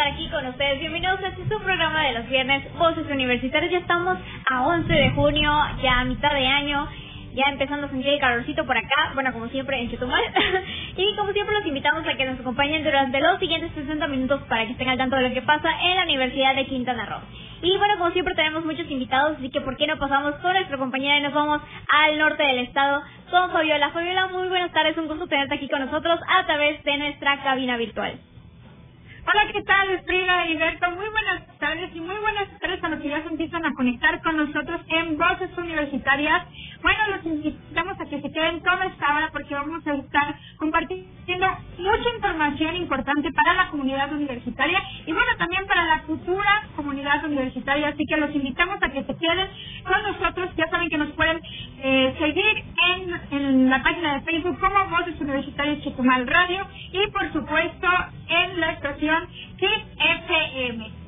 estar aquí con ustedes. Bienvenidos a este su programa de los viernes, Voces Universitarias. Ya estamos a 11 de junio, ya a mitad de año. Ya empezando a sentir el calorcito por acá, bueno, como siempre en Chetumal. y como siempre, los invitamos a que nos acompañen durante los siguientes 60 minutos para que estén al tanto de lo que pasa en la Universidad de Quintana Roo. Y bueno, como siempre, tenemos muchos invitados, así que ¿por qué no pasamos con nuestra compañera y nos vamos al norte del estado con Fabiola? Fabiola, muy buenas tardes, un gusto tenerte aquí con nosotros a través de nuestra cabina virtual. Hola, ¿qué tal, Frida y Berto? Muy buenas tardes y muy buenas tardes a los que ya se empiezan a conectar con nosotros en Voces Universitarias. Bueno, los invitamos a que se queden toda esta hora porque vamos a estar compartiendo mucha información importante para la comunidad universitaria y bueno, también para la futura comunidad universitaria. Así que los invitamos a que se queden con nosotros. Ya saben que nos pueden eh, seguir en, en la página de Facebook como Voces Universitarias Chetumal Radio y por supuesto en la estación KIP FM.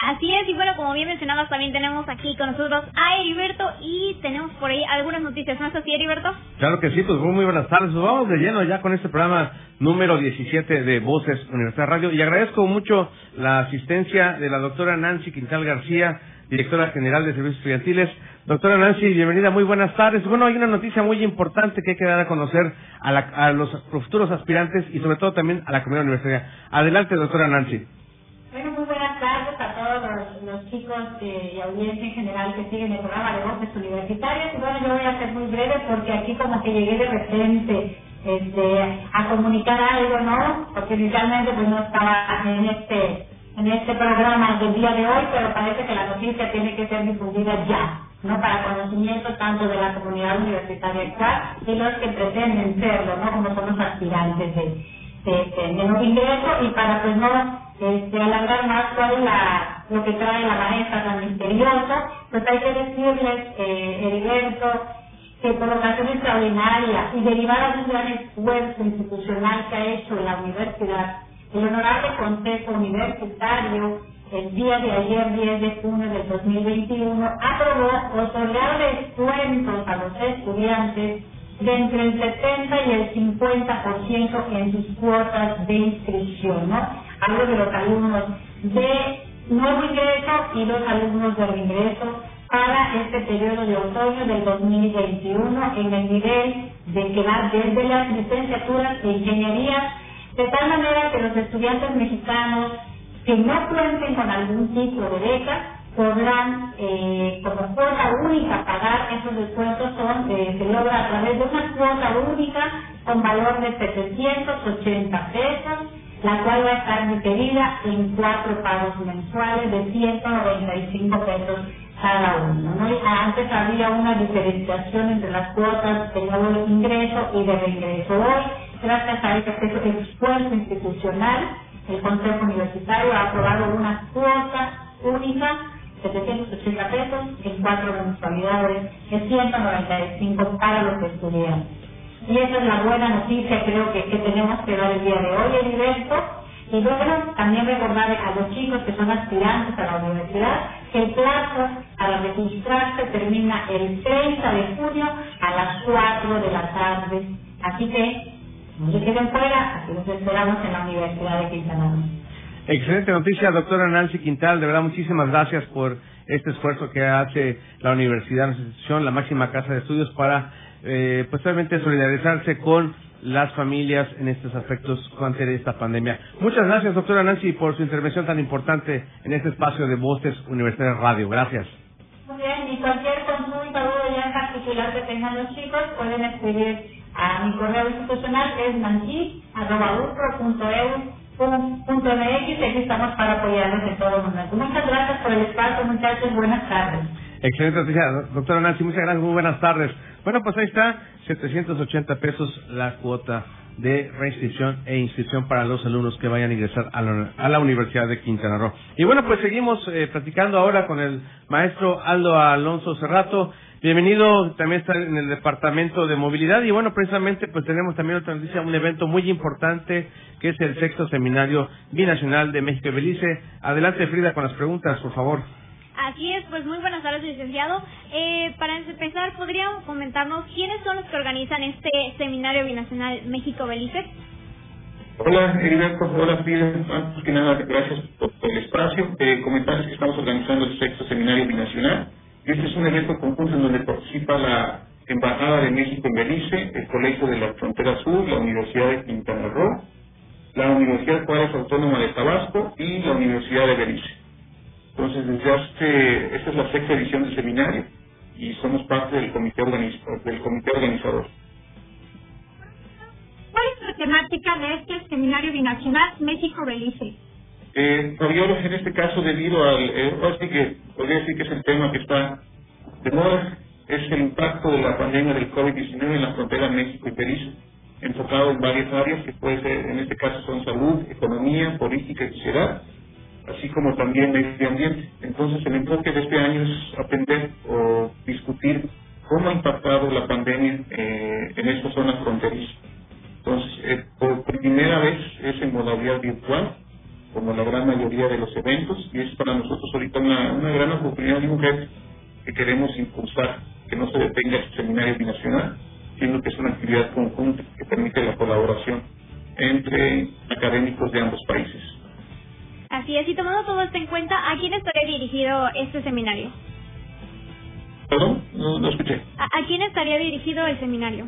Así es, y bueno, como bien mencionabas, también tenemos aquí con nosotros a Heriberto y tenemos por ahí algunas noticias. ¿No es así, Heriberto? Claro que sí, pues muy, muy buenas tardes. Pues vamos de lleno ya con este programa número 17 de Voces Universidad Radio y agradezco mucho la asistencia de la doctora Nancy Quintal García, directora general de Servicios Estudiantiles. Doctora Nancy, bienvenida, muy buenas tardes. Bueno, hay una noticia muy importante que hay que dar a conocer a, la, a los futuros aspirantes y sobre todo también a la comunidad universitaria. Adelante, doctora Nancy. Bueno, muy buenas tardes a todos los, chicos eh, y audiencia en general que siguen el programa de Voces Universitarias. Y bueno, yo voy a ser muy breve porque aquí como que llegué de repente este, a comunicar algo, ¿no? Porque inicialmente pues no estaba en este en este programa del día de hoy, pero parece que la noticia tiene que ser difundida ya, ¿no? Para conocimiento tanto de la comunidad universitaria actual y los que pretenden serlo, ¿no? Como son los aspirantes de, de, de, ingreso y para pues no este, alargar más cuál la, lo que trae la maestra tan misteriosa, pues hay que decirles, eh, Heriberto, que por ocasión extraordinaria y derivada de un gran esfuerzo institucional que ha hecho la universidad, el Honorable Consejo Universitario, el día de ayer, 10 de junio del 2021, aprobó otorgar descuentos a los estudiantes de entre el 70 y el 50% en sus cuotas de inscripción, ¿no? Hablo de los alumnos de nuevo ingreso y los alumnos de reingreso para este periodo de otoño del 2021 en el nivel de que desde las licenciaturas de ingeniería de tal manera que los estudiantes mexicanos que no cuenten con algún tipo de beca podrán eh, como cuota única pagar esos descuentos eh, se logra a través de una cuota única con valor de 780 pesos la cual va a estar diferida en cuatro pagos mensuales de 195 pesos cada uno. ¿no? Antes había una diferenciación entre las cuotas de nuevo ingreso y de reingreso. Hoy gracias a este esfuerzo institucional, el Consejo Universitario ha aprobado una cuota única, 780 pesos, en cuatro mensualidades de 195 para los estudiantes. Y esa es la buena noticia creo que, que tenemos que dar el día de hoy, Heriberto. Y luego también recordar a los chicos que son aspirantes a la universidad que el plazo para registrarse termina el 30 de junio a las 4 de la tarde. Así que no se queden fuera, aquí los esperamos en la Universidad de Quintana Roo. Excelente noticia, doctora Nancy Quintal. De verdad, muchísimas gracias por este esfuerzo que hace la universidad, nuestra institución, la máxima casa de estudios, para eh, pues realmente solidarizarse con las familias en estos aspectos ante esta pandemia. Muchas gracias, doctora Nancy, por su intervención tan importante en este espacio de Voces Universitarias Radio. Gracias. Muy bien, y cualquier consulta o duda ya en particular que tengan los chicos, pueden escribir a mi correo institucional, es nancy.upro.edu.mx y aquí estamos para apoyarlos en todo momento. Muchas gracias por el espacio, muchachos. Buenas tardes. Excelente noticia, doctora Nancy. Muchas gracias, muy buenas tardes. Bueno, pues ahí está, 780 pesos la cuota de reinscripción e inscripción para los alumnos que vayan a ingresar a la, a la Universidad de Quintana Roo. Y bueno, pues seguimos eh, platicando ahora con el maestro Aldo Alonso Cerrato. Bienvenido, también está en el departamento de movilidad y bueno, precisamente pues tenemos también otra noticia, un evento muy importante que es el sexto seminario binacional de México y Belice. Adelante Frida con las preguntas, por favor. Así es, pues muy buenas tardes, licenciado. Eh, para empezar, ¿podría comentarnos quiénes son los que organizan este seminario binacional México-Belice? Hola, Heriberto. Hola, Frida. Antes que nada, gracias por, el espacio. Eh, comentarles que estamos organizando el sexto seminario binacional. Este es un evento conjunto en donde participa la Embajada de México en Belice, el Colegio de la Frontera Sur, la Universidad de Quintana Roo, la Universidad Juárez Autónoma de Tabasco y la Universidad de Belice. Entonces, desde hace, esta es la sexta edición del seminario y somos parte del comité, del comité organizador. ¿Cuál es la temática de este seminario binacional México-Belice? Eh, en este caso, debido al, eh, así que podría decir que es el tema que está de moda, es el impacto de la pandemia del COVID-19 en la frontera México y Belice, enfocado en varias áreas que puede ser, en este caso son salud, economía, política y sociedad así como también medio ambiente. Entonces el enfoque de este año es aprender o discutir cómo ha impactado la pandemia eh, en esta zona fronteriza. Entonces, eh, por primera vez es en modalidad virtual, como la gran mayoría de los eventos, y es para nosotros ahorita una, una gran oportunidad un reto que queremos impulsar, que no se detenga este seminario binacional, sino que es una actividad conjunta que permite la colaboración entre académicos de ambos países. Así es, y tomando todo esto en cuenta, ¿a quién estaría dirigido este seminario? ¿Perdón? No, escuché. ¿A, quién estaría dirigido el seminario?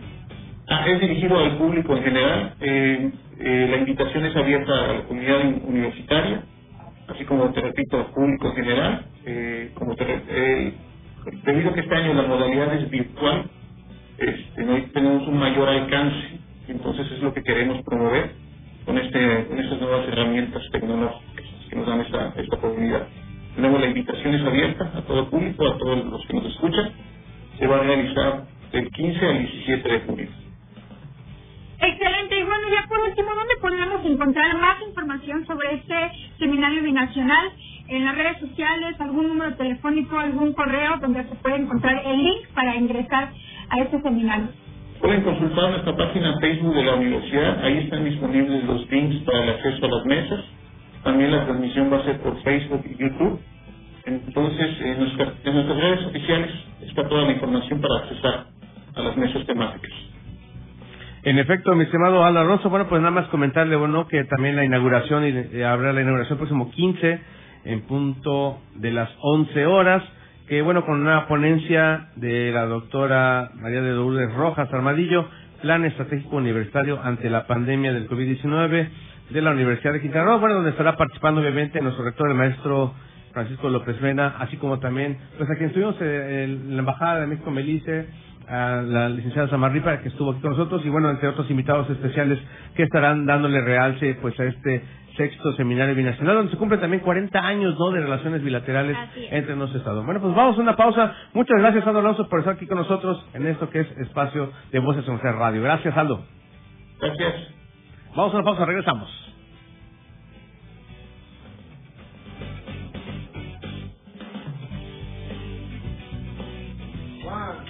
Ah, es dirigido al público en general. Eh, eh, la invitación es abierta a la comunidad universitaria, así como te repito, al público en general. Eh, como te, debido a que este año la modalidad es virtual, este, tenemos un mayor alcance, entonces es lo que queremos promover con, este, con estas nuevas herramientas tecnológicas que nos dan esta, esta oportunidad. Tenemos la invitación es abierta a todo público, a todos los que nos escuchan. Se va a realizar del 15 al 17 de junio. Excelente. Y bueno, ya por último, ¿dónde podemos encontrar más información sobre este seminario binacional? En las redes sociales, algún número telefónico, algún correo donde se puede encontrar el link para ingresar a este seminario. Pueden consultar nuestra página Facebook de la universidad, ahí están disponibles los links para el acceso a las mesas también la transmisión va a ser por Facebook y YouTube. Entonces, en, nuestras redes oficiales está toda la información para accesar a las mesas temáticas. En efecto, mi estimado Aldo Alonso, bueno, pues nada más comentarle, bueno, que también la inauguración, y habrá la inauguración el próximo 15, en punto de las 11 horas, que bueno, con una ponencia de la doctora María de Lourdes Rojas Armadillo, Plan Estratégico Universitario ante la pandemia del COVID-19, de la Universidad de Quintana Roo, bueno, donde estará participando obviamente nuestro rector, el maestro Francisco López Mena, así como también, pues a quien estuvimos en la Embajada de México Melice, a la licenciada Samarripa, que estuvo aquí con nosotros, y bueno, entre otros invitados especiales que estarán dándole realce pues a este sexto seminario binacional, donde se cumplen también 40 años ¿no? de relaciones bilaterales entre nuestros estados. Bueno, pues vamos a una pausa. Muchas gracias, Aldo Alonso, por estar aquí con nosotros en esto que es Espacio de Voces en Radio. Gracias, Aldo. Gracias. Vamos a una pausa, regresamos. One,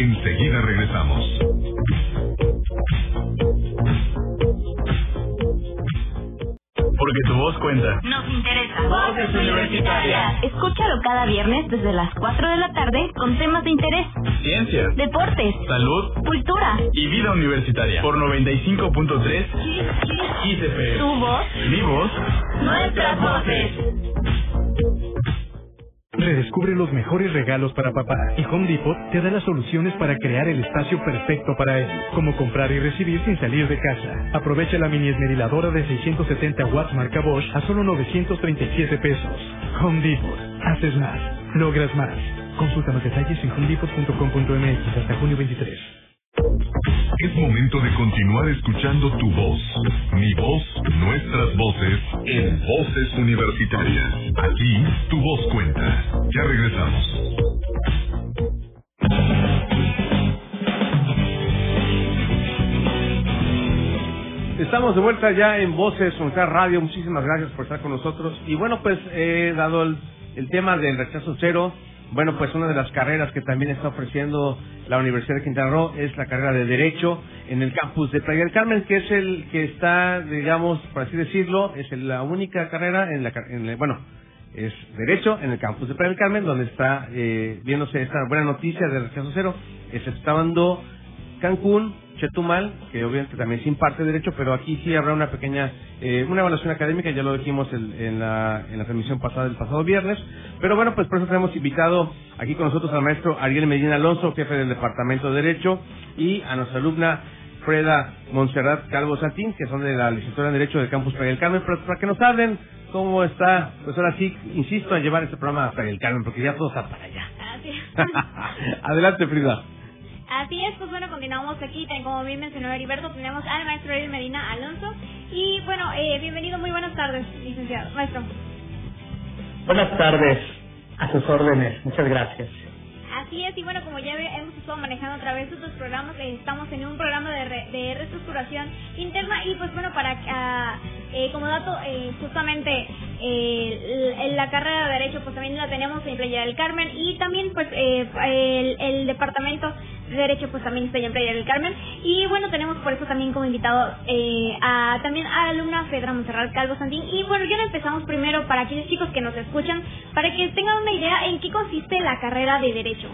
Enseguida regresamos. Porque tu voz cuenta. Nos interesa. Voces Universitarias. Escúchalo cada viernes desde las 4 de la tarde con temas de interés, Ciencia, deportes, salud cultura. y vida universitaria. Por 95.3 Kiss FM. Tu voz, Mi voz. nuestras voces. Redescubre los mejores regalos para papá y Home Depot te da las soluciones para crear el espacio perfecto para él, como comprar y recibir sin salir de casa. Aprovecha la mini esmeriladora de 670 watts marca Bosch a solo 937 pesos. Home Depot. Haces más. Logras más. Consulta los detalles en homedepot.com.mx hasta junio 23. Es momento de continuar escuchando tu voz. Mi voz, nuestras voces, en Voces Universitarias. Aquí, tu voz cuenta. Ya regresamos. Estamos de vuelta ya en Voces Unidad Radio. Muchísimas gracias por estar con nosotros. Y bueno, pues he dado el tema del rechazo cero. Bueno, pues una de las carreras que también está ofreciendo la Universidad de Quintana Roo es la carrera de Derecho en el campus de Playa del Carmen, que es el que está, digamos, por así decirlo, es la única carrera en la, en bueno, es Derecho en el campus de Playa del Carmen, donde está eh, viéndose esta buena noticia del rechazo cero, exceptuando Cancún, Chetumal, que obviamente también se imparte derecho, pero aquí sí habrá una pequeña, eh, una evaluación académica, ya lo dijimos el- en, la, en la transmisión pasada del pasado viernes, pero bueno, pues por eso tenemos invitado aquí con nosotros al maestro Ariel Medina Alonso, jefe del Departamento de Derecho, y a nuestra alumna Freda Montserrat Calvo Santín, que son de la licenciatura en Derecho del Campus Playa del Carmen, para, para que nos hablen cómo está, pues ahora sí, insisto en llevar este programa a Playa del Carmen, porque ya todo está para allá. Es. Adelante, Frida. Así es, pues bueno, continuamos aquí. Como bien mencionó Heriberto, tenemos al maestro Ariel Medina Alonso. Y bueno, eh, bienvenido, muy buenas tardes, licenciado. Maestro. Buenas tardes, a sus órdenes, muchas gracias. Así es, y bueno, como ya hemos estado manejando a través de otros programas, eh, estamos en un programa de, re- de reestructuración interna y pues bueno, para ah, eh, como dato, eh, justamente eh, l- la carrera de Derecho pues también la tenemos en Playa del Carmen y también pues eh, el, el departamento de Derecho pues también está en Playa del Carmen y bueno, tenemos por eso también como invitado eh, a también a la alumna Fedra Monserrat Calvo Santín y bueno, ya empezamos primero para aquellos chicos que nos escuchan, para que tengan una idea en qué consiste la carrera de Derecho.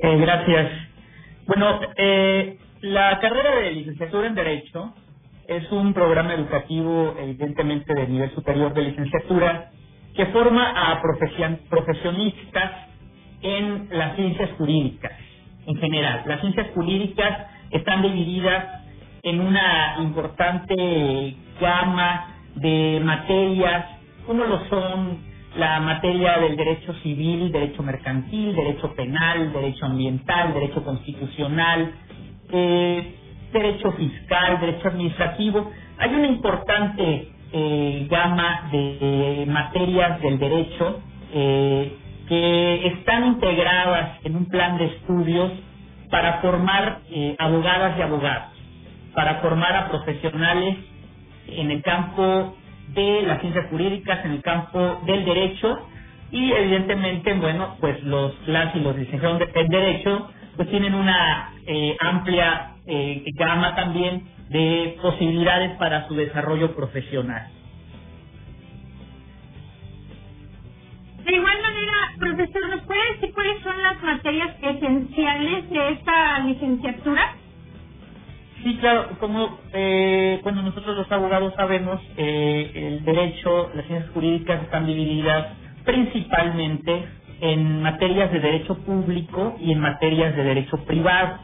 Eh, gracias. Bueno, eh, la carrera de licenciatura en Derecho es un programa educativo, evidentemente, de nivel superior de licenciatura, que forma a profesion- profesionistas en las ciencias jurídicas en general. Las ciencias jurídicas están divididas en una importante gama de materias, como lo son la materia del derecho civil, derecho mercantil, derecho penal, derecho ambiental, derecho constitucional, eh, derecho fiscal, derecho administrativo. Hay una importante eh, gama de materias del derecho eh, que están integradas en un plan de estudios para formar eh, abogadas y abogados, para formar a profesionales en el campo de las ciencias jurídicas, en el campo del derecho y evidentemente, bueno, pues los las y los licenciados en derecho pues tienen una eh, amplia eh, gama también de posibilidades para su desarrollo profesional. De igual manera, profesor, ¿nos puede decir cuáles son las materias esenciales de esta licenciatura? Sí, claro, como eh, cuando nosotros los abogados sabemos, eh, el derecho, las ciencias jurídicas están divididas principalmente en materias de derecho público y en materias de derecho privado.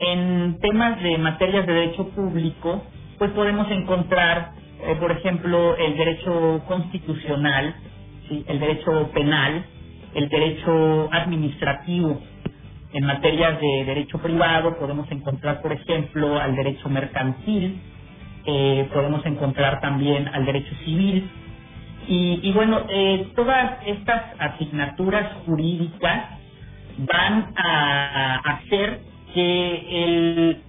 En temas de materias de derecho público, pues podemos encontrar, eh, por ejemplo, el derecho constitucional, el derecho penal, el derecho administrativo. En materias de derecho privado podemos encontrar, por ejemplo, al derecho mercantil, eh, podemos encontrar también al derecho civil. Y, y bueno, eh, todas estas asignaturas jurídicas van a, hacer que el,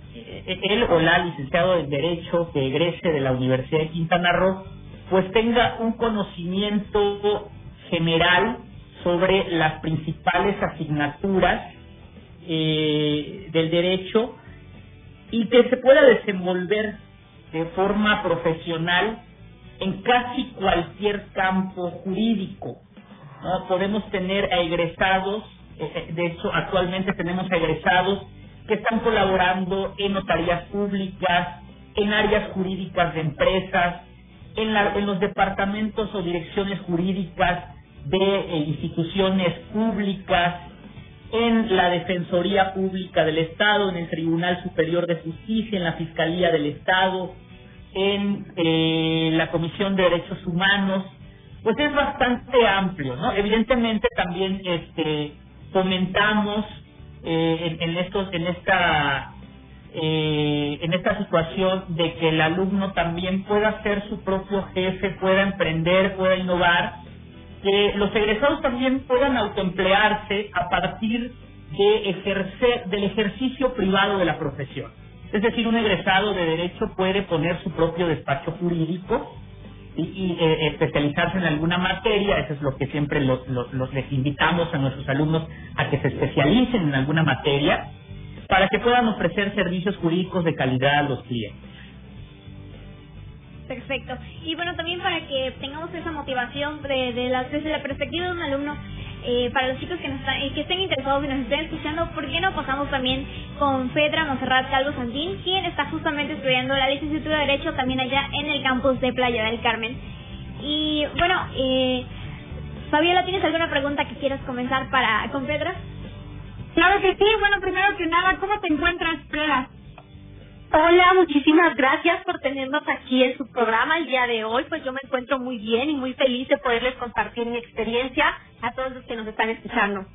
el o la licenciado de Derecho que egrese de la Universidad de Quintana Roo pues tenga un conocimiento general sobre las principales asignaturas eh, del derecho y que se pueda desenvolver de forma profesional en casi cualquier campo jurídico. ¿no? Podemos tener egresados, eh, eh, de hecho actualmente tenemos egresados que están colaborando en notarías públicas, en áreas jurídicas de empresas, en, la, en los departamentos o direcciones jurídicas de instituciones públicas, en la Defensoría Pública del Estado, en el Tribunal Superior de Justicia, en la Fiscalía del Estado, en eh, la Comisión de Derechos Humanos, pues es bastante amplio, ¿no? Evidentemente también este fomentamos eh, en, en, estos en esta eh, en esta situación de que el alumno también pueda ser su propio jefe, pueda emprender, pueda innovar, que los egresados también puedan autoemplearse a partir de ejercer del ejercicio privado de la profesión. Es decir, un egresado de derecho puede poner su propio despacho jurídico y, eh, especializarse en alguna materia, eso es lo que siempre los, los les invitamos a nuestros alumnos a que se especialicen en alguna materia para que puedan ofrecer servicios jurídicos de calidad a los clientes. Perfecto. Y bueno, también para que tengamos esa motivación de, de la, desde la perspectiva de un alumno, eh, para los chicos que, nos están, que estén interesados y nos estén escuchando, ¿por qué no pasamos también con Fedra Monserrat Calvo Santín, quien está justamente estudiando la licenciatura de Derecho también allá en el campus de Playa del Carmen? Y bueno, eh, Fabiola, ¿tienes alguna pregunta que quieras comenzar para con Fedra? Claro que sí. Bueno, primero que nada, ¿cómo te encuentras, Freda? Hola, muchísimas gracias por tenernos aquí en su programa el día de hoy. Pues yo me encuentro muy bien y muy feliz de poderles compartir mi experiencia a todos los que nos están escuchando.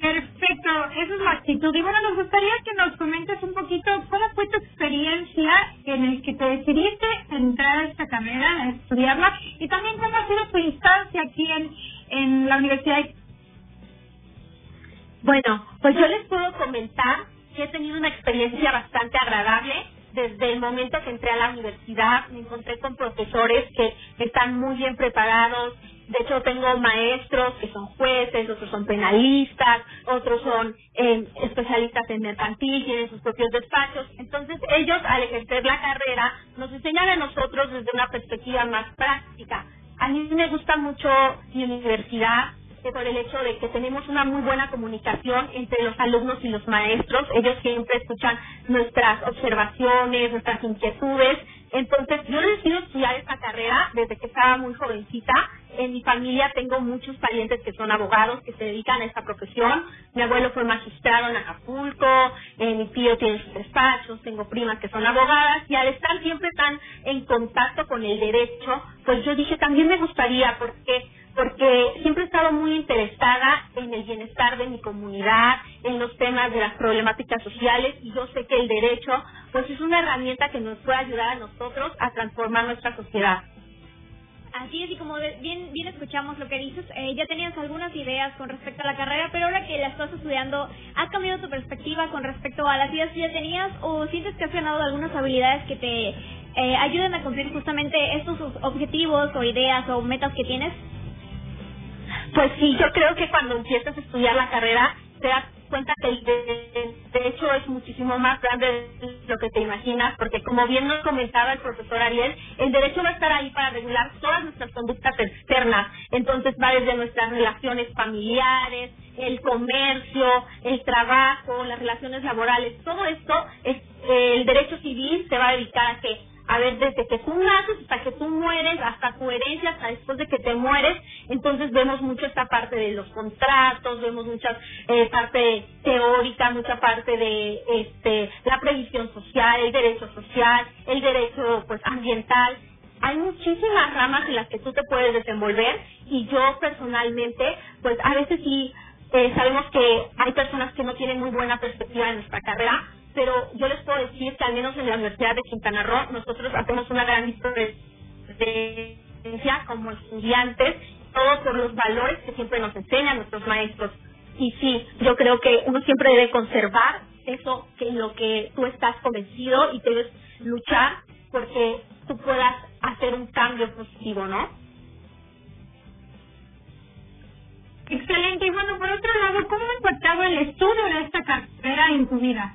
Perfecto, esa es la actitud. Y bueno, nos gustaría que nos comentes un poquito cómo fue tu experiencia en el que te decidiste entrar a esta carrera, a estudiarla, y también cómo ha sido tu instancia aquí en, en la Universidad bueno, pues yo les puedo comentar he tenido una experiencia bastante agradable. Desde el momento que entré a la universidad me encontré con profesores que están muy bien preparados. De hecho, tengo maestros que son jueces, otros son penalistas, otros son eh, especialistas en mercantil, tienen sus propios despachos. Entonces, ellos, al ejercer la carrera, nos enseñan a nosotros desde una perspectiva más práctica. A mí me gusta mucho mi universidad por el hecho de que tenemos una muy buena comunicación entre los alumnos y los maestros. Ellos siempre escuchan nuestras observaciones, nuestras inquietudes, Entonces, yo decido estudiar esta carrera desde que estaba muy jovencita. En mi familia tengo muchos parientes que son abogados, que se dedican a esta profesión. Mi abuelo fue magistrado en Acapulco, eh, mi tío tiene sus despachos, tengo primas que son abogadas, y al estar siempre tan en contacto con el derecho, pues yo dije, también me gustaría, porque porque siempre he estado muy interesada en el bienestar de mi comunidad, en los temas de las problemáticas sociales y yo sé que el derecho pues es una herramienta que nos puede ayudar a nosotros a transformar nuestra sociedad. Así es, y como bien, bien escuchamos lo que dices, eh, ya tenías algunas ideas con respecto a la carrera, pero ahora que la estás estudiando, ¿ha cambiado tu perspectiva con respecto a las ideas que ya tenías o sientes que has ganado algunas habilidades que te eh, ayuden a cumplir justamente estos objetivos o ideas o metas que tienes? Pues sí, yo creo que cuando empiezas a estudiar la carrera te das cuenta que el derecho es muchísimo más grande de lo que te imaginas, porque como bien nos comentaba el profesor Ariel, el derecho va a estar ahí para regular todas nuestras conductas externas. Entonces va desde nuestras relaciones familiares, el comercio, el trabajo, las relaciones laborales, todo esto, es, el derecho civil se va a dedicar a que a ver, desde que tú naces hasta que tú mueres, hasta tu herencia, hasta después de que te mueres, entonces vemos mucho esta parte de los contratos, vemos mucha eh, parte teórica, mucha parte de este la previsión social, el derecho social, el derecho pues ambiental. Hay muchísimas ramas en las que tú te puedes desenvolver y yo personalmente, pues a veces sí eh, sabemos que hay personas que no tienen muy buena perspectiva en nuestra carrera, pero yo les puedo decir que al menos en la Universidad de Quintana Roo nosotros hacemos una gran diferencia como estudiantes, todo por los valores que siempre nos enseñan nuestros maestros. Y sí, yo creo que uno siempre debe conservar eso que en lo que tú estás convencido y debes luchar porque tú puedas hacer un cambio positivo, ¿no? Excelente. Y bueno, por otro lado, ¿cómo ha impactado el estudio de esta carrera en tu vida?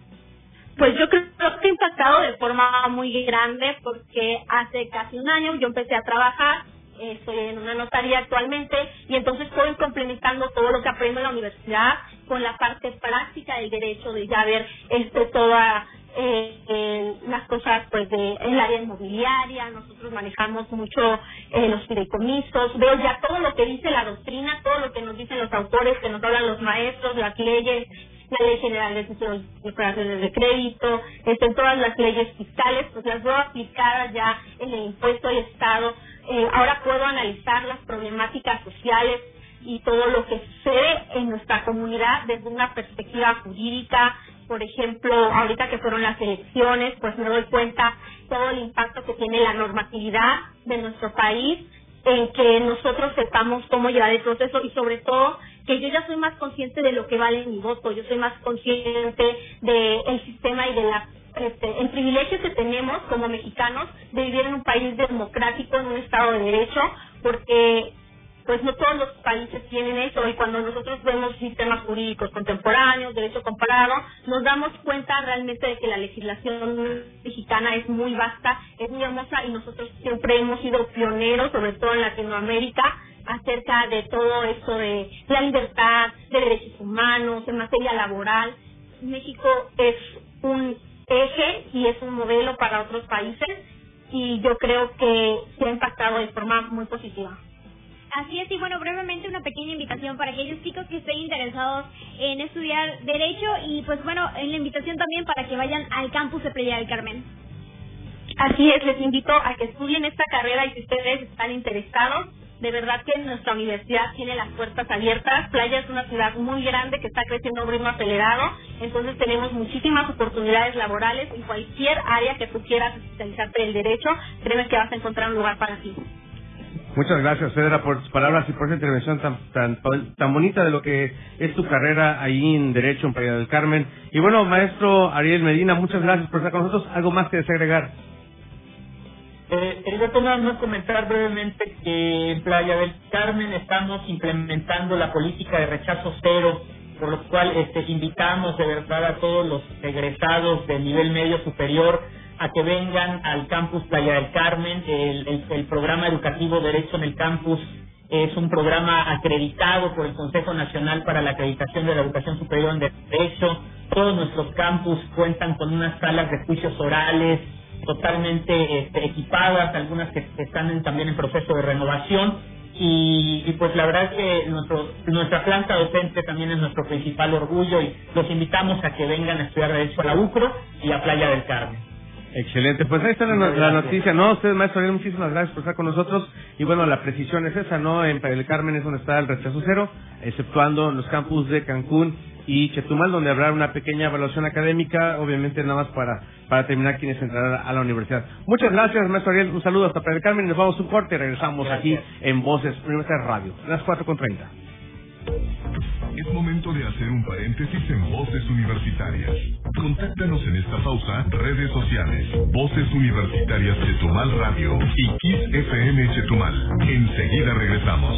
Pues yo creo que ha impactado de forma muy grande porque hace casi un año yo empecé a trabajar, estoy en una notaría actualmente y entonces estoy complementando todo lo que aprendo en la universidad con la parte práctica del derecho de ya ver este toda eh, las cosas pues de el área inmobiliaria. Nosotros manejamos mucho eh, los fideicomisos. Veo ya todo lo que dice la doctrina todo lo que nos dicen los autores que nos hablan los maestros las leyes la Ley General de Declaraciones de Crédito, este, todas las leyes fiscales, pues las veo aplicadas ya en el impuesto del Estado. Eh, ahora puedo analizar las problemáticas sociales y todo lo que sucede en nuestra comunidad desde una perspectiva jurídica. Por ejemplo, ahorita que fueron las elecciones, pues me doy cuenta todo el impacto que tiene la normatividad de nuestro país en que nosotros sepamos cómo llevar el proceso y sobre todo que yo ya soy más consciente de lo que vale mi voto, yo soy más consciente del sistema y de la este, el privilegio que tenemos como mexicanos de vivir en un país democrático, en un estado de derecho, porque pues no todos los países tienen eso y cuando nosotros vemos sistemas jurídicos contemporáneos, derecho comparado, nos damos cuenta realmente de que la legislación mexicana es muy vasta, es muy hermosa y nosotros siempre hemos sido pioneros, sobre todo en Latinoamérica, acerca de todo esto de la libertad, de derechos humanos, en materia laboral. México es un eje y es un modelo para otros países y yo creo que se ha impactado de forma muy positiva. Así es, y bueno, brevemente una pequeña invitación para aquellos chicos que estén interesados en estudiar Derecho y pues bueno, en la invitación también para que vayan al campus de Playa del Carmen. Así es, les invito a que estudien esta carrera y si ustedes están interesados, de verdad que nuestra universidad tiene las puertas abiertas. Playa es una ciudad muy grande que está creciendo a acelerado, entonces tenemos muchísimas oportunidades laborales en cualquier área que tú quieras especializarte en el derecho, créeme que vas a encontrar un lugar para ti. Muchas gracias, Fedra, por tus palabras y por esa intervención tan, tan, tan bonita de lo que es tu carrera ahí en Derecho en Playa del Carmen. Y bueno, maestro Ariel Medina, muchas gracias por estar con nosotros. ¿Algo más que desagregar? Eh, quería nada más comentar brevemente que en Playa del Carmen estamos implementando la política de rechazo cero, por lo cual este, invitamos de verdad a todos los egresados de nivel medio superior a que vengan al campus Playa del Carmen. El, el, programa educativo Derecho en el Campus es un programa acreditado por el Consejo Nacional para la Acreditación de la Educación Superior en Derecho. Todos nuestros campus cuentan con unas salas de juicios orales totalmente este, equipadas, algunas que están también en proceso de renovación y, pues la verdad es que nuestro, nuestra planta docente también es nuestro principal orgullo y los invitamos a que vengan a estudiar Derecho a la UCRO y a Playa del Carmen. Excelente, pues ahí está la, noticia, ¿no? Usted, maestro muchísimas gracias por estar con nosotros. Y bueno, la precisión es esa, ¿no? En Playa del Carmen es donde está el rechazo cero, exceptuando los campus de Cancún y Chetumal, donde habrá una pequeña evaluación académica, obviamente nada más para, para terminar quienes entrarán a la universidad. Muchas gracias, maestro Ariel. Un saludo hasta del Carmen. Nos vamos a un corte y regresamos aquí en Voces Universidad Radio, las 4.30. Es momento de hacer un paréntesis en Voces Universitarias. Contáctanos en esta pausa, redes sociales, Voces Universitarias Chetumal Radio y Kiss FM Chetumal. Enseguida regresamos.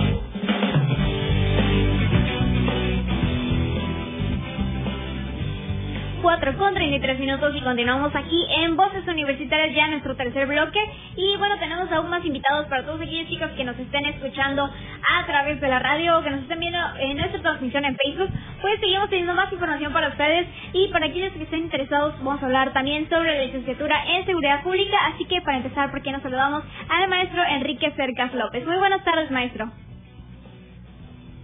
4 con 33 minutos y continuamos aquí en Voces Universitarias ya nuestro tercer bloque. Y bueno tenemos aún más invitados para todos aquellos chicos que nos estén escuchando a través de la radio o que nos estén viendo en nuestra transmisión en Facebook. Pues seguimos teniendo más información para ustedes. Y para aquellos que estén interesados vamos a hablar también sobre la licenciatura en seguridad pública. Así que para empezar por qué nos saludamos al maestro Enrique Cercas López muy buenas tardes maestro.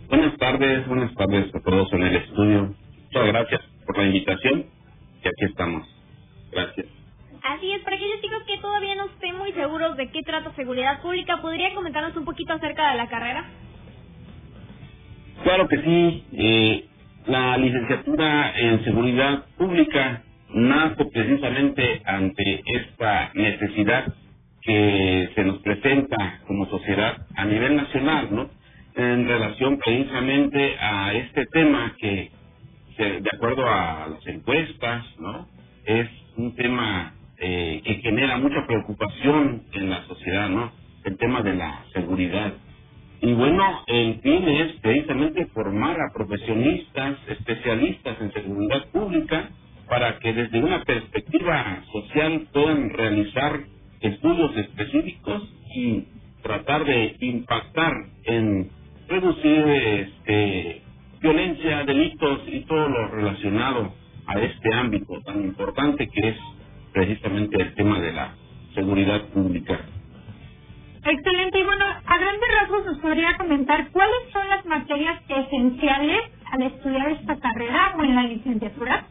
Buenas tardes, buenas tardes a todos en el estudio. Muchas gracias por la invitación y aquí estamos. Gracias. Así es, para aquellos chicos que todavía no estén muy seguros de qué trata seguridad pública, ¿podría comentarnos un poquito acerca de la carrera? Claro que sí. Eh, la licenciatura en seguridad pública nace precisamente ante esta necesidad que se nos presenta como sociedad a nivel nacional, ¿no? En relación precisamente a este tema que de acuerdo a las encuestas, ¿no? Es un tema eh, que genera mucha preocupación en la sociedad, ¿no? El tema de la seguridad. Y bueno, el fin es precisamente formar a profesionistas, especialistas en seguridad pública, para que desde una perspectiva social puedan realizar estudios específicos y tratar de impactar en reducir este, violencia, delitos y todo lo relacionado a este ámbito tan importante que es precisamente el tema de la seguridad pública. Excelente. Y bueno, a grandes rasgos nos podría comentar cuáles son las materias esenciales al estudiar esta carrera o en la licenciatura.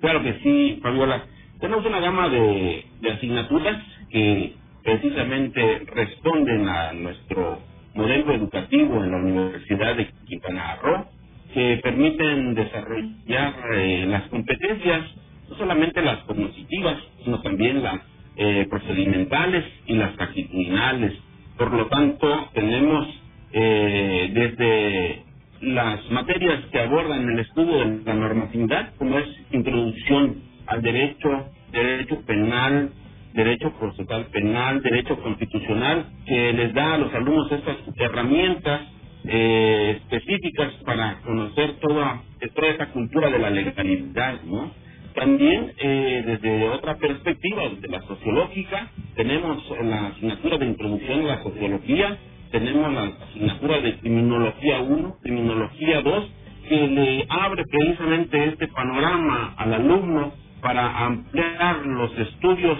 Claro que sí, Fabiola. Tenemos una gama de, de asignaturas que precisamente responden a nuestro modelo educativo en la Universidad de Quintana Roo que permiten desarrollar eh, las competencias, no solamente las cognitivas, sino también las eh, procedimentales y las actitudinales. Por lo tanto, tenemos eh, desde las materias que abordan el estudio de la normatividad, como es introducción al derecho, derecho penal, derecho procesal penal, derecho constitucional, que les da a los alumnos estas herramientas eh, específicas para conocer toda, toda esa cultura de la legalidad, ¿no? También eh, desde otra perspectiva, desde la sociológica, tenemos la asignatura de introducción a la sociología, tenemos la asignatura de criminología 1, criminología 2, que le abre precisamente este panorama al alumno para ampliar los estudios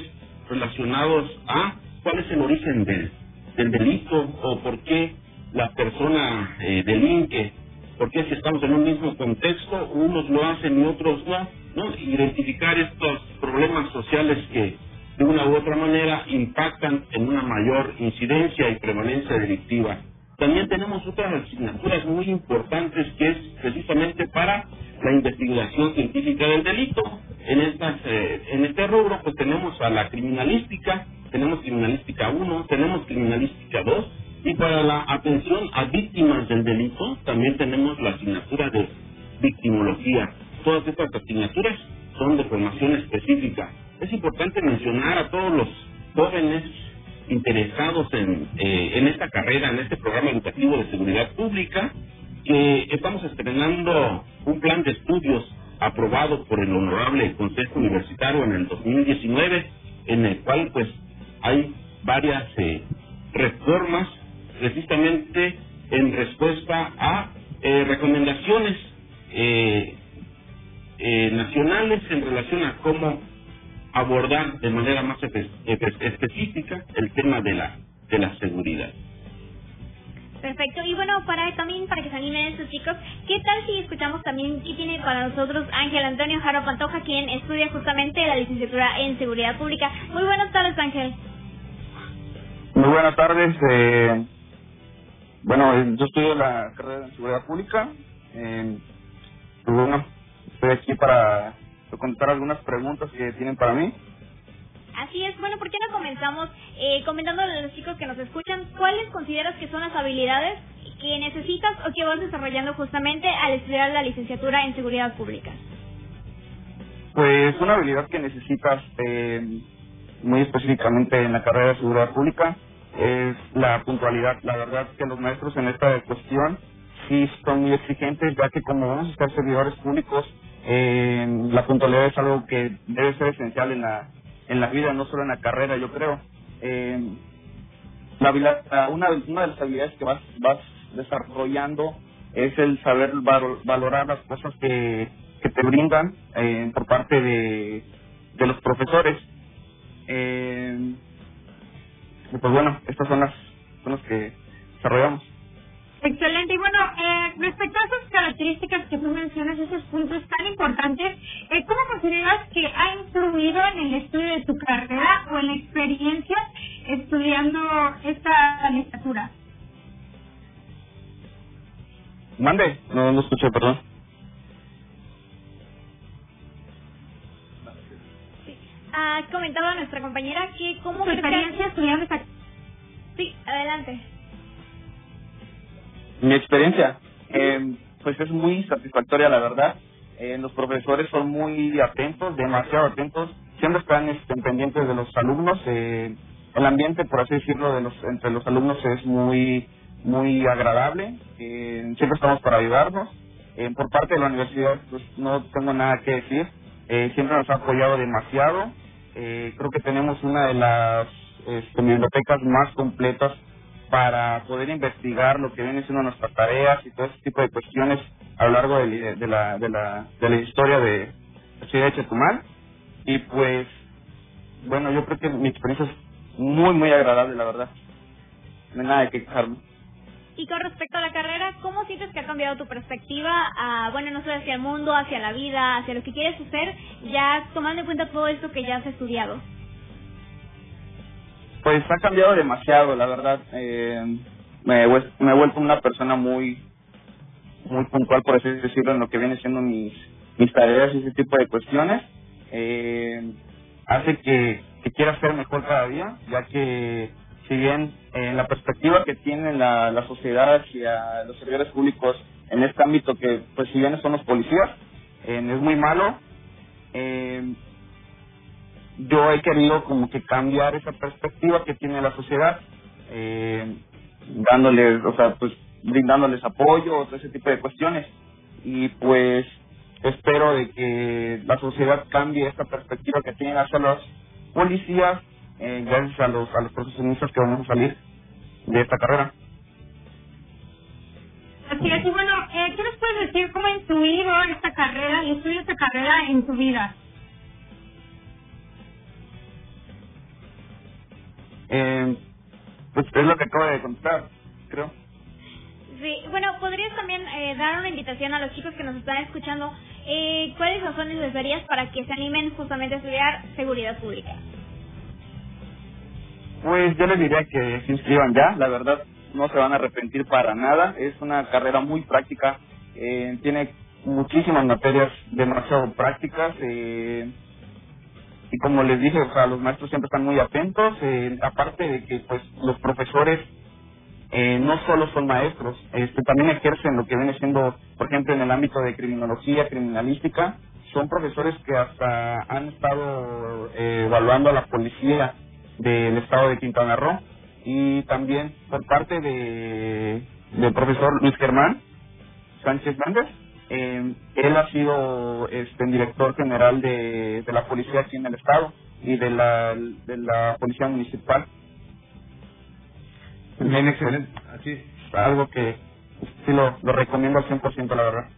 relacionados a cuál es el origen del, del delito o por qué la persona eh, delinque, porque si estamos en un mismo contexto, unos lo hacen y otros no, ¿no? Identificar estos problemas sociales que de una u otra manera impactan en una mayor incidencia y prevalencia delictiva. También tenemos otras asignaturas muy importantes que es precisamente para la investigación científica del delito. En, estas, eh, en este rubro pues tenemos a la criminalística, tenemos criminalística 1, tenemos criminalística 2 y para la atención a víctimas del delito también tenemos la asignatura de victimología. Todas estas asignaturas son de formación específica. Es importante mencionar a todos los jóvenes interesados en, eh, en esta carrera, en este programa educativo de seguridad pública, que estamos estrenando un plan de estudios aprobado por el Honorable Consejo Universitario en el 2019, en el cual pues hay varias eh, reformas precisamente en respuesta a eh, recomendaciones eh, eh, nacionales en relación a cómo abordar de manera más específica el tema de la de la seguridad. Perfecto. Y bueno, para también para que se animen estos chicos, ¿qué tal si escuchamos también qué tiene para nosotros Ángel Antonio Jaro Pantoja, quien estudia justamente la licenciatura en Seguridad Pública? Muy buenas tardes, Ángel. Muy buenas tardes. Eh, bueno, yo estudio la carrera en Seguridad Pública. Eh, estoy aquí para contestar algunas preguntas que tienen para mí. Así es, bueno, ¿por qué no comenzamos eh, comentándole a los chicos que nos escuchan cuáles consideras que son las habilidades que necesitas o que vas desarrollando justamente al estudiar la licenciatura en seguridad pública? Pues una habilidad que necesitas eh, muy específicamente en la carrera de seguridad pública es la puntualidad. La verdad que los maestros en esta cuestión sí son muy exigentes, ya que como vamos a ser servidores públicos, eh, la puntualidad es algo que debe ser esencial en la en la vida, no solo en la carrera, yo creo. Eh, la, una, una de las habilidades que vas, vas desarrollando es el saber valorar las cosas que, te brindan eh, por parte de, de los profesores. Eh, pues bueno, estas son las, son las que desarrollamos. Excelente. Y bueno, eh, respecto a esas características que tú mencionas, esos puntos tan importantes, eh, ¿cómo consideras que ha influido en el estudio de tu carrera o en la experiencia estudiando esta licenciatura? Mande, no, no escuché, perdón. Ah, comentaba nuestra compañera que cómo... ¿Tu experiencia estudiando esta... Sí, adelante. Mi experiencia, eh, pues es muy satisfactoria, la verdad. Eh, los profesores son muy atentos, demasiado atentos, siempre están este, pendientes de los alumnos. Eh, el ambiente, por así decirlo, de los entre los alumnos es muy muy agradable. Eh, siempre estamos para ayudarnos. Eh, por parte de la universidad, pues no tengo nada que decir. Eh, siempre nos ha apoyado demasiado. Creo que tenemos una de las este, bibliotecas más completas para poder investigar lo que viene siendo nuestras tareas y todo ese tipo de cuestiones a lo largo de, de, la, de, la, de la historia de la ciudad de Chetumal. Y pues, bueno, yo creo que mi experiencia es muy, muy agradable, la verdad. No hay nada de que quejarme. Y con respecto a la carrera, ¿cómo sientes que ha cambiado tu perspectiva, a, bueno, no sé, hacia el mundo, hacia la vida, hacia lo que quieres hacer, ya tomando en cuenta todo esto que ya has estudiado? Pues ha cambiado demasiado, la verdad. Eh, me, he vuelto una persona muy muy puntual, por así decirlo, en lo que viene siendo mis, mis tareas y ese tipo de cuestiones. Eh, hace que, quiera ser mejor cada día, ya que si bien en la perspectiva que tiene la, la sociedad hacia los servidores públicos en este ámbito que, pues si bien son los policías, eh, es muy malo, eh, yo he querido como que cambiar esa perspectiva que tiene la sociedad, eh, dándoles, o sea, pues brindándoles apoyo, todo ese tipo de cuestiones. Y pues espero de que la sociedad cambie esta perspectiva que tienen hacia los policías, eh, gracias a los, a los profesionistas que vamos a salir de esta carrera. Así es, y bueno, eh, ¿qué nos puedes decir cómo ha influido esta carrera y esta carrera en tu vida? Eh, pues es lo que acabo de contar, creo. Sí, bueno, ¿podrías también eh, dar una invitación a los chicos que nos están escuchando? Eh, ¿Cuáles razones les darías para que se animen justamente a estudiar seguridad pública? Pues yo les diría que se inscriban ya, la verdad no se van a arrepentir para nada, es una carrera muy práctica, eh, tiene muchísimas materias demasiado prácticas, eh, y como les dije, o sea, los maestros siempre están muy atentos, eh, aparte de que pues los profesores eh, no solo son maestros, este también ejercen lo que viene siendo, por ejemplo, en el ámbito de criminología, criminalística, son profesores que hasta han estado eh, evaluando a la policía del estado de Quintana Roo y también por parte de del profesor Luis Germán Sánchez Méndez, Eh, él ha sido este, director general de, de la policía aquí en el estado y de la, de la policía municipal. Bien, excelente. Así Algo que sí lo, lo recomiendo al 100%, la verdad.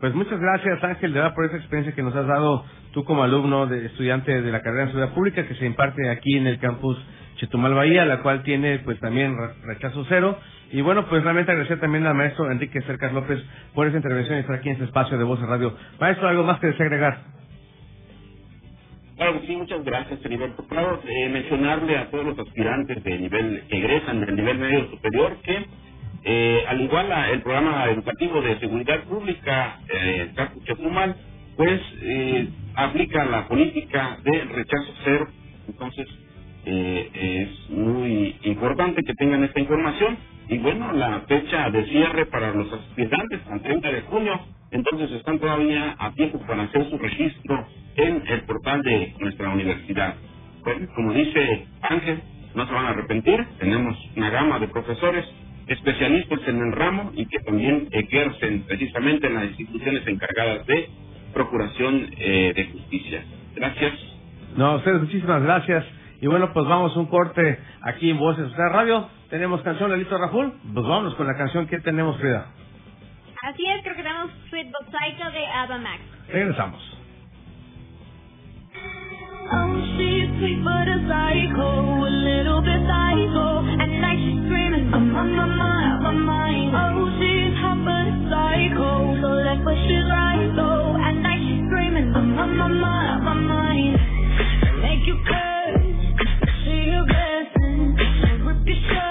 Pues muchas gracias, Ángel, de verdad, por esa experiencia que nos has dado tú como alumno, de estudiante de la carrera en Seguridad Pública, que se imparte aquí en el campus Chetumal Bahía, la cual tiene pues también rechazo cero. Y bueno, pues realmente agradecer también al maestro Enrique Cercas López por esa intervención y estar aquí en este espacio de Voz de Radio. Maestro, ¿algo más que desea agregar? Claro sí, muchas gracias, Heriberto. Claro, eh, mencionarle a todos los aspirantes de nivel que egresan del nivel medio superior que eh, al igual a el programa educativo de seguridad pública, eh, pues eh, aplica la política de rechazo cero. Entonces, eh, es muy importante que tengan esta información. Y bueno, la fecha de cierre para los aspirantes, el 30 de junio, entonces están todavía a tiempo para hacer su registro en el portal de nuestra universidad. Bueno, como dice Ángel, no se van a arrepentir, tenemos una gama de profesores especialistas en el ramo y que también ejercen precisamente en las instituciones encargadas de procuración eh, de justicia. Gracias. No, ustedes muchísimas gracias. Y bueno, pues vamos a un corte aquí en Voces de Radio. Tenemos canción Lelito Raful. Pues vámonos con la canción que tenemos, Frida. Así es, creo que tenemos Sweet But Psycho de Ava Max. Regresamos. Oh, she's sweet but a psycho, a little bit psycho. At night she's screaming, I'm on my mind, my mind. Oh, she's hot but a psycho, so that's what she's like. So at night she's screaming, I'm on my mind, my mind. Make you curse, It's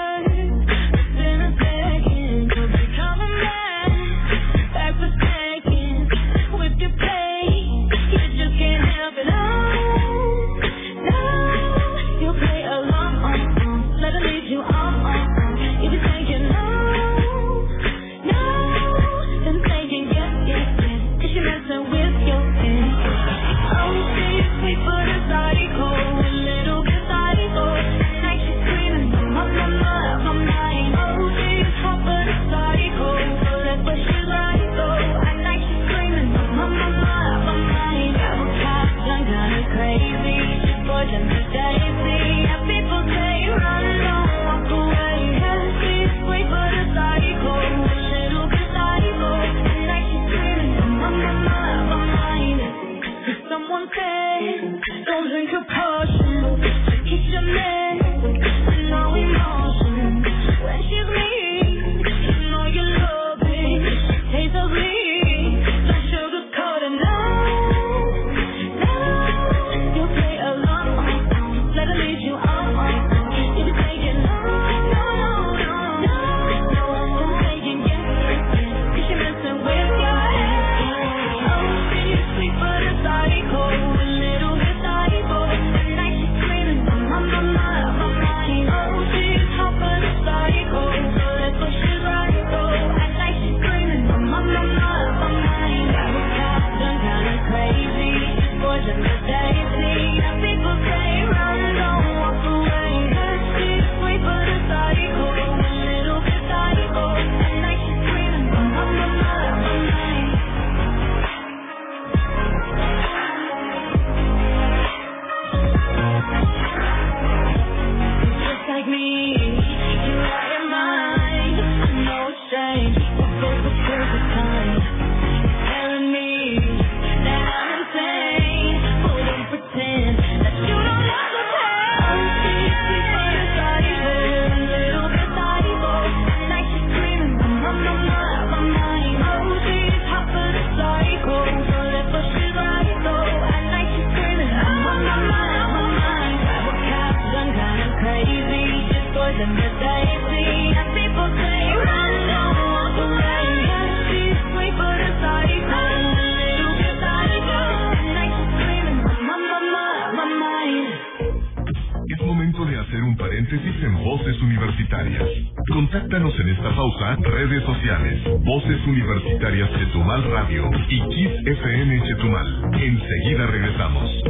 FM Chetumal. Enseguida regresamos.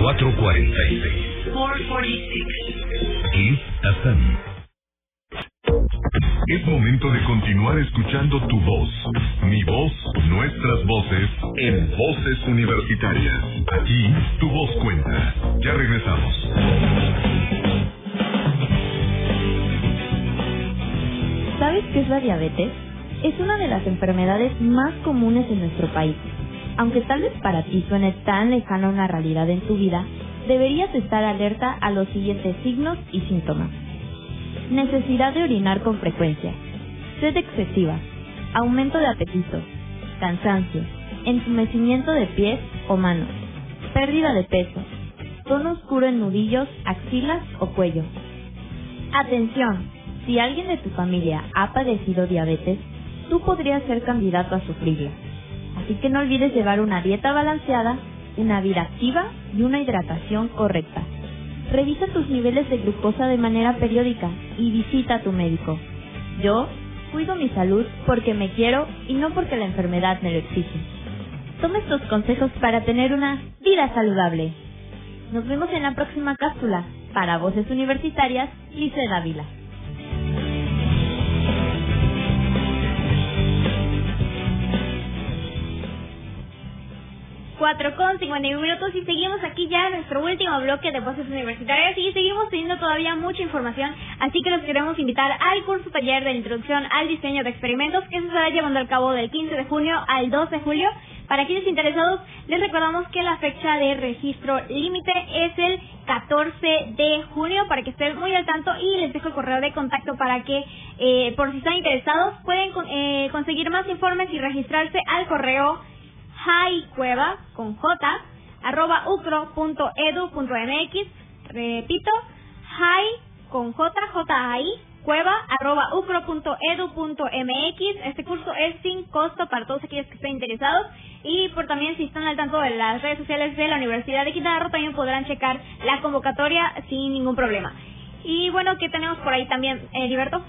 446. 446. Kiss FM. continuar escuchando tu voz, mi voz, nuestras voces, en Voces Universitarias. Aquí, tu voz cuenta. Ya regresamos. ¿Sabes qué es la diabetes? Es una de las enfermedades más comunes en nuestro país. Aunque tal vez para ti suene tan lejana una realidad en tu vida, deberías estar alerta a los siguientes signos y síntomas. Necesidad de orinar con frecuencia, sed excesiva, aumento de apetito, cansancio, entumecimiento de pies o manos, pérdida de peso, tono oscuro en nudillos, axilas o cuello. Atención, si alguien de tu familia ha padecido diabetes, tú podrías ser candidato a sufrirla. Así que no olvides llevar una dieta balanceada, una vida activa y una hidratación correcta. Revisa tus niveles de glucosa de manera periódica y visita a tu médico. Yo cuido mi salud porque me quiero y no porque la enfermedad me lo exige. Toma estos consejos para tener una vida saludable. Nos vemos en la próxima cápsula. Para Voces Universitarias, Lice Dávila. 4 con 51 minutos y seguimos aquí ya en nuestro último bloque de voces universitarias y seguimos teniendo todavía mucha información, así que los queremos invitar al curso taller de introducción al diseño de experimentos que se estará llevando a cabo del 15 de junio al 2 de julio. Para quienes interesados, les recordamos que la fecha de registro límite es el 14 de junio para que estén muy al tanto y les dejo el correo de contacto para que, eh, por si están interesados, pueden eh, conseguir más informes y registrarse al correo cueva con j arroba ucro.edu.mx repito hi con j j cueva arroba ucro.edu.mx este curso es sin costo para todos aquellos que estén interesados. Y por también si están al tanto de las redes sociales de la Universidad de Quintana también podrán checar la convocatoria sin ningún problema. Y bueno ¿qué tenemos por ahí también Heriberto?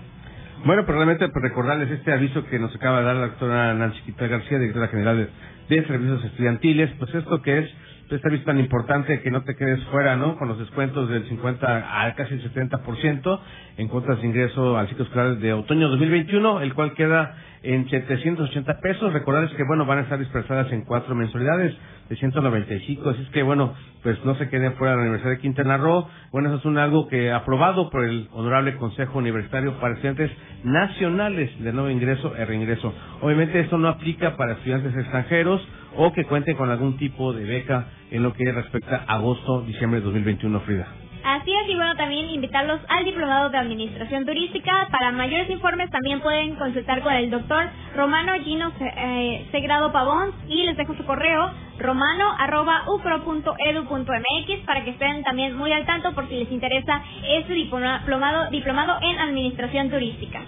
Bueno, pues realmente pues recordarles este aviso que nos acaba de dar la doctora Nancy Quita García, directora general de servicios estudiantiles, pues esto que es esta vista tan importante que no te quedes fuera, ¿no? Con los descuentos del 50 a casi el 70% en cuotas de ingreso al ciclo escolar de otoño 2021, el cual queda en 780 pesos. Recordarles que, bueno, van a estar dispersadas en cuatro mensualidades de 195. Así es que, bueno, pues no se queden fuera de la Universidad de Quintana Roo. Bueno, eso es un algo que aprobado por el Honorable Consejo Universitario para estudiantes nacionales de nuevo ingreso e reingreso. Obviamente esto no aplica para estudiantes extranjeros o que cuenten con algún tipo de beca en lo que respecta a agosto, diciembre de 2021, Frida. Así es, y bueno, también invitarlos al Diplomado de Administración Turística. Para mayores informes también pueden consultar con el doctor Romano Gino eh, Segrado Pavón y les dejo su correo romano.ucro.edu.mx para que estén también muy al tanto por si les interesa este diplomado, diplomado en Administración Turística.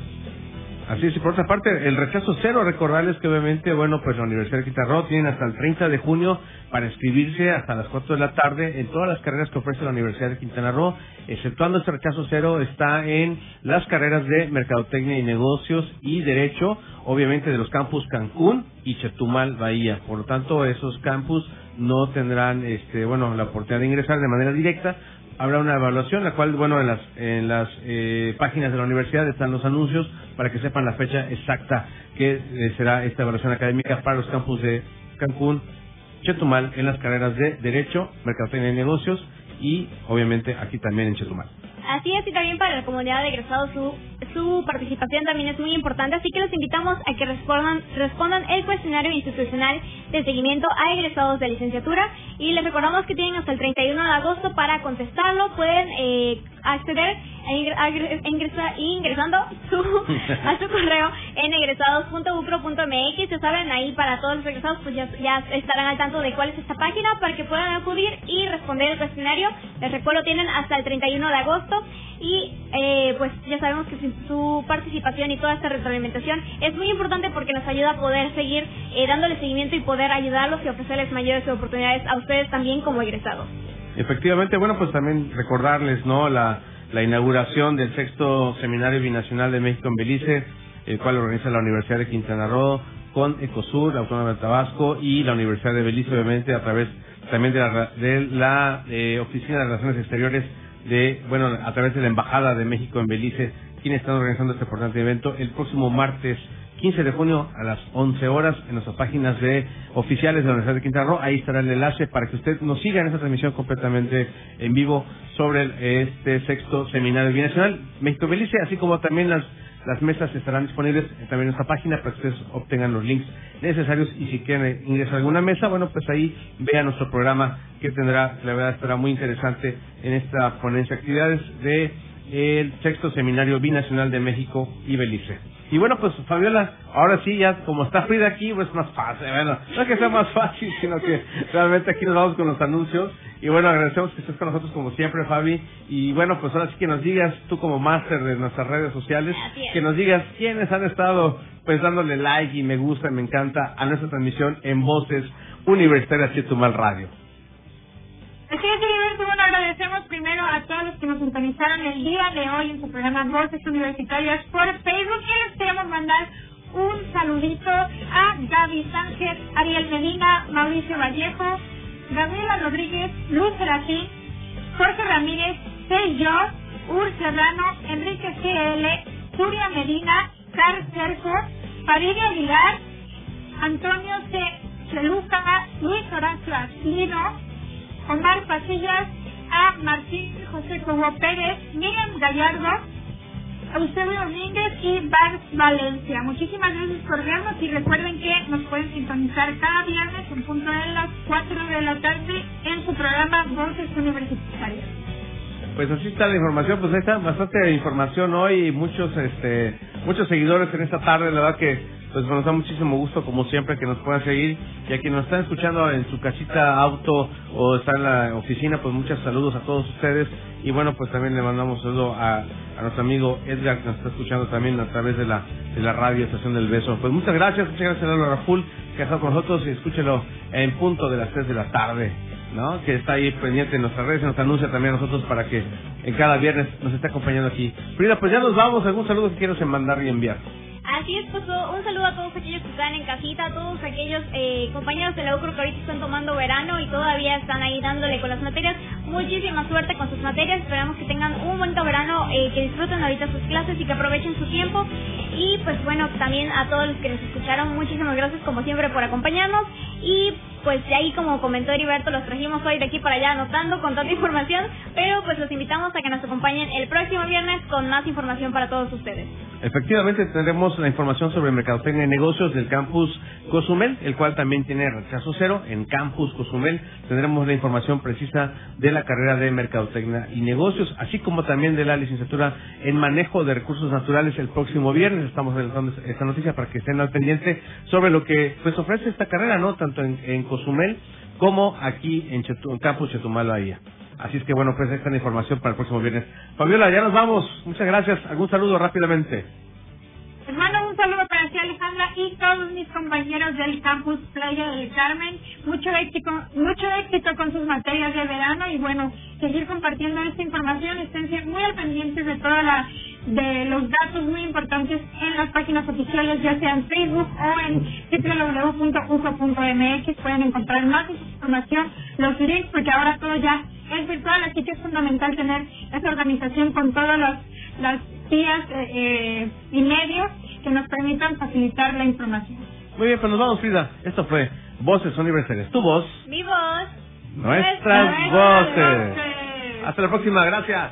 Así es, y por otra parte, el rechazo cero, recordarles que obviamente, bueno, pues la Universidad de Quintana Roo tiene hasta el 30 de junio para inscribirse hasta las 4 de la tarde en todas las carreras que ofrece la Universidad de Quintana Roo, exceptuando este rechazo cero, está en las carreras de Mercadotecnia y Negocios y Derecho, obviamente de los campus Cancún y Chetumal, Bahía. Por lo tanto, esos campus no tendrán, este, bueno, la oportunidad de ingresar de manera directa, habrá una evaluación, la cual, bueno, en las, en las eh, páginas de la universidad están los anuncios para que sepan la fecha exacta que eh, será esta evaluación académica para los campus de Cancún, Chetumal, en las carreras de Derecho, Mercadotecnia y Negocios y, obviamente, aquí también en Chetumal. Así es, y también para la comunidad de egresados su, su participación también es muy importante, así que los invitamos a que respondan, respondan el cuestionario institucional de seguimiento a egresados de licenciatura y les recordamos que tienen hasta el 31 de agosto para contestarlo, pueden eh, acceder ingresa, ingresando su, a su correo en egresados.ucro.mx. Ya saben, ahí para todos los egresados, pues ya, ya estarán al tanto de cuál es esta página para que puedan acudir y responder el cuestionario. Les recuerdo, tienen hasta el 31 de agosto y eh, pues ya sabemos que su participación y toda esta retroalimentación es muy importante porque nos ayuda a poder seguir eh, dándole seguimiento y poder ayudarlos y ofrecerles mayores oportunidades a ustedes también como egresados. Efectivamente, bueno, pues también recordarles, ¿no? La, la inauguración del sexto Seminario Binacional de México en Belice, el cual organiza la Universidad de Quintana Roo con Ecosur, la Autónoma de Tabasco y la Universidad de Belice, obviamente, a través también de la, de la eh, Oficina de Relaciones Exteriores de, bueno, a través de la Embajada de México en Belice, quienes están organizando este importante evento el próximo martes 15 de junio a las 11 horas en nuestras páginas de oficiales de la Universidad de Quintana Roo. Ahí estará el enlace para que usted nos siga en esta transmisión completamente en vivo sobre este sexto seminario binacional México Belice, así como también las las mesas estarán disponibles también en nuestra página para que ustedes obtengan los links necesarios y si quieren ingresar a alguna mesa, bueno, pues ahí vean nuestro programa que tendrá, la verdad, estará muy interesante en esta ponencia actividades de el sexto seminario binacional de México y Belice. Y bueno, pues Fabiola, ahora sí, ya como está Frida aquí, pues más fácil. Bueno, no es que sea más fácil, sino que realmente aquí nos vamos con los anuncios. Y bueno, agradecemos que estés con nosotros como siempre, Fabi. Y bueno, pues ahora sí que nos digas, tú como máster de nuestras redes sociales, que nos digas quiénes han estado pues dándole like y me gusta, y me encanta a nuestra transmisión en Voces Universitarias Chetumal Radio. Así es. Bueno, agradecemos primero a todos los que nos sintonizaron el día de hoy en su programa Voces Universitarias por Facebook y les queremos mandar un saludito a Gaby Sánchez, Ariel Medina, Mauricio Vallejo, Gabriela Rodríguez, Luz Serafín, Jorge Ramírez, Sergio, Ur Serrano, Enrique CL, Turia Medina, Car Cerco, Fabián Aguilar, Antonio C. Cheluca, Luis Horacio Aquino, Omar Pasillas, a Martín José Cobo Pérez, Miriam Gallardo, Eusebio Domínguez y Bart Valencia. Muchísimas gracias por vernos y recuerden que nos pueden sintonizar cada viernes en punto de las 4 de la tarde en su programa Voces Universitarias. Pues así está la información, pues ahí está bastante información hoy y muchos este muchos seguidores en esta tarde, la verdad que pues nos da muchísimo gusto como siempre que nos puedan seguir y a quienes nos están escuchando en su casita auto o está en la oficina pues muchos saludos a todos ustedes y bueno pues también le mandamos saludo a, a nuestro amigo Edgar que nos está escuchando también a través de la de la radio Estación del Beso pues muchas gracias muchas gracias a Raful que ha estado con nosotros y escúchelo en punto de las 3 de la tarde ¿no? Que está ahí pendiente en nuestras redes, nos anuncia también a nosotros para que en cada viernes nos esté acompañando aquí. Frida, pues ya nos vamos. ¿Algún saludo que quieras mandar y enviar? Así es, pues un saludo a todos aquellos que están en casita, a todos aquellos eh, compañeros de la UCRO que ahorita están tomando verano y todavía están ahí dándole con las materias. Muchísima suerte con sus materias, esperamos que tengan un buen verano, eh, que disfruten ahorita sus clases y que aprovechen su tiempo. Y pues bueno, también a todos los que nos escucharon, muchísimas gracias como siempre por acompañarnos. Y pues de ahí como comentó Heriberto, los trajimos hoy de aquí para allá anotando con tanta información, pero pues los invitamos a que nos acompañen el próximo viernes con más información para todos ustedes. Efectivamente, tendremos la información sobre mercadotecnia y negocios del campus Cozumel, el cual también tiene rechazo cero. En campus Cozumel tendremos la información precisa de la carrera de mercadotecnia y negocios, así como también de la licenciatura en manejo de recursos naturales el próximo viernes. Estamos realizando esta noticia para que estén al pendiente sobre lo que pues ofrece esta carrera, ¿no? Tanto en, en Cozumel como aquí en, Chetu, en campus Chetumal Bahía. Así es que bueno, pues esta es la información para el próximo viernes. Fabiola, ya nos vamos. Muchas gracias. ¿Algún saludo rápidamente? Hermano, un saludo para ti Alejandra y todos mis compañeros del campus Playa del Carmen. Mucho éxito, mucho éxito con sus materias de verano y bueno, seguir compartiendo esta información. Estén muy al pendientes de toda la de los datos muy importantes en las páginas oficiales, ya sea en Facebook o en www.uso.mx. Pueden encontrar más información, los links, porque ahora todo ya es virtual, así que es fundamental tener esa organización con todas las, las vías eh, y medios que nos permitan facilitar la información. Muy bien, pues nos vamos, Frida. Esto fue Voces Universales. Tu voz. Mi voz. Nuestras, Nuestras voces. voces. Hasta la próxima. Gracias.